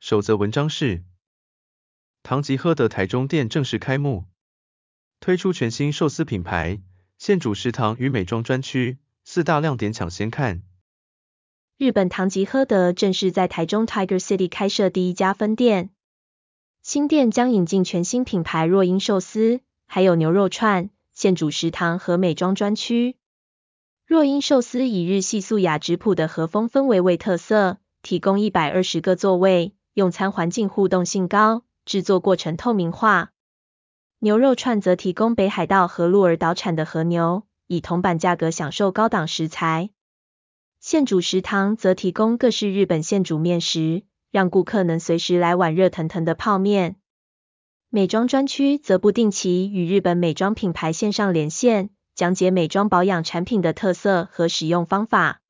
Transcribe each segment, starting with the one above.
首则文章是：唐吉诃德台中店正式开幕，推出全新寿司品牌、现煮食堂与美妆专区，四大亮点抢先看。日本唐吉诃德正式在台中 Tiger City 开设第一家分店，新店将引进全新品牌若英寿司，还有牛肉串、现煮食堂和美妆专区。若英寿司以日系素雅质朴的和风氛围为特色，提供一百二十个座位。用餐环境互动性高，制作过程透明化。牛肉串则提供北海道和鹿儿岛产的和牛，以铜板价格享受高档食材。现煮食堂则提供各式日本现煮面食，让顾客能随时来碗热腾腾的泡面。美妆专区则不定期与日本美妆品牌线上连线，讲解美妆保养产品的特色和使用方法。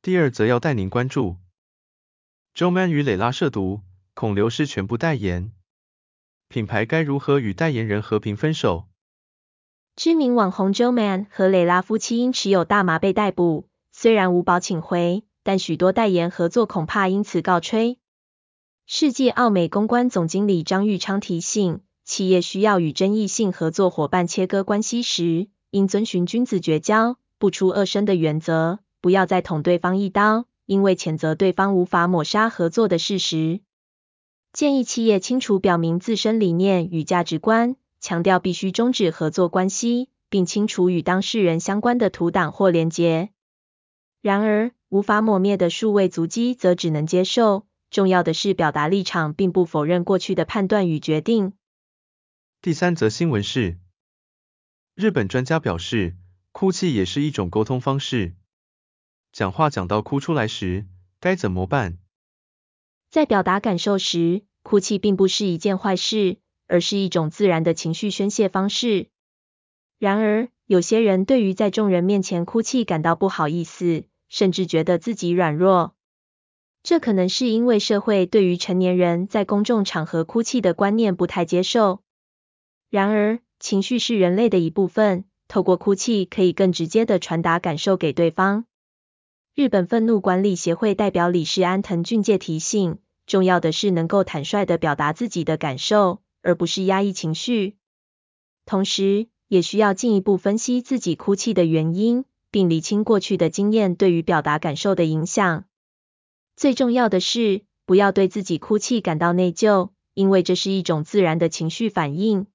第二则要带您关注。Joeman 与蕾拉涉毒，恐流失全部代言，品牌该如何与代言人和平分手？知名网红 Joeman 和蕾拉夫妻因持有大麻被逮捕，虽然无保请回，但许多代言合作恐怕因此告吹。世纪奥美公关总经理张玉昌提醒，企业需要与争议性合作伙伴切割关系时，应遵循君子绝交、不出恶声的原则，不要再捅对方一刀。因为谴责对方无法抹杀合作的事实，建议企业清楚表明自身理念与价值观，强调必须终止合作关系，并清除与当事人相关的图档或连结。然而，无法抹灭的数位足迹则只能接受。重要的是表达立场，并不否认过去的判断与决定。第三则新闻是，日本专家表示，哭泣也是一种沟通方式。讲话讲到哭出来时，该怎么办？在表达感受时，哭泣并不是一件坏事，而是一种自然的情绪宣泄方式。然而，有些人对于在众人面前哭泣感到不好意思，甚至觉得自己软弱。这可能是因为社会对于成年人在公众场合哭泣的观念不太接受。然而，情绪是人类的一部分，透过哭泣可以更直接的传达感受给对方。日本愤怒管理协会代表理事安藤俊介提醒，重要的是能够坦率地表达自己的感受，而不是压抑情绪。同时，也需要进一步分析自己哭泣的原因，并厘清过去的经验对于表达感受的影响。最重要的是，不要对自己哭泣感到内疚，因为这是一种自然的情绪反应。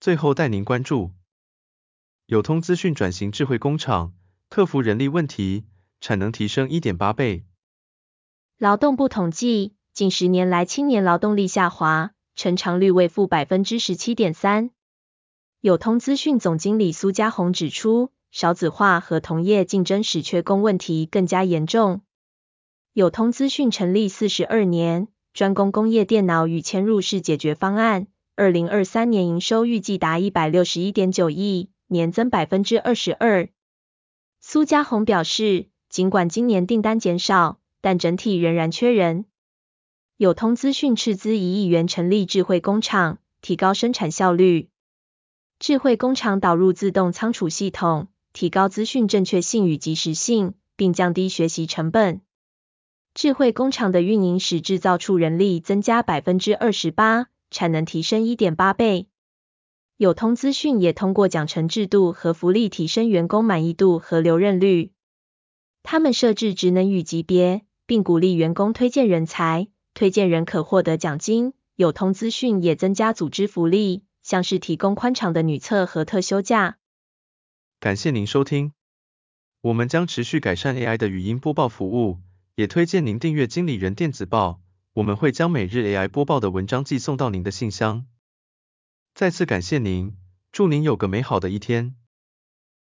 最后带您关注，友通资讯转型智慧工厂，克服人力问题。产能提升一点八倍。劳动部统计，近十年来青年劳动力下滑，成长率为负百分之十七点三。友通资讯总经理苏家宏指出，少子化和同业竞争使缺工问题更加严重。友通资讯成立四十二年，专攻工业电脑与嵌入式解决方案。二零二三年营收预计达一百六十一点九亿，年增百分之二十二。苏家宏表示，尽管今年订单减少，但整体仍然缺人。友通资讯斥资一亿元成立智慧工厂，提高生产效率。智慧工厂导入自动仓储系统，提高资讯正确性与及时性，并降低学习成本。智慧工厂的运营使制造处人力增加百分之二十八，产能提升一点八倍。友通资讯也通过奖惩制度和福利提升员工满意度和留任率。他们设置职能与级别，并鼓励员工推荐人才，推荐人可获得奖金。友通资讯也增加组织福利，像是提供宽敞的女厕和特休假。感谢您收听，我们将持续改善 AI 的语音播报服务，也推荐您订阅经理人电子报，我们会将每日 AI 播报的文章寄送到您的信箱。再次感谢您，祝您有个美好的一天。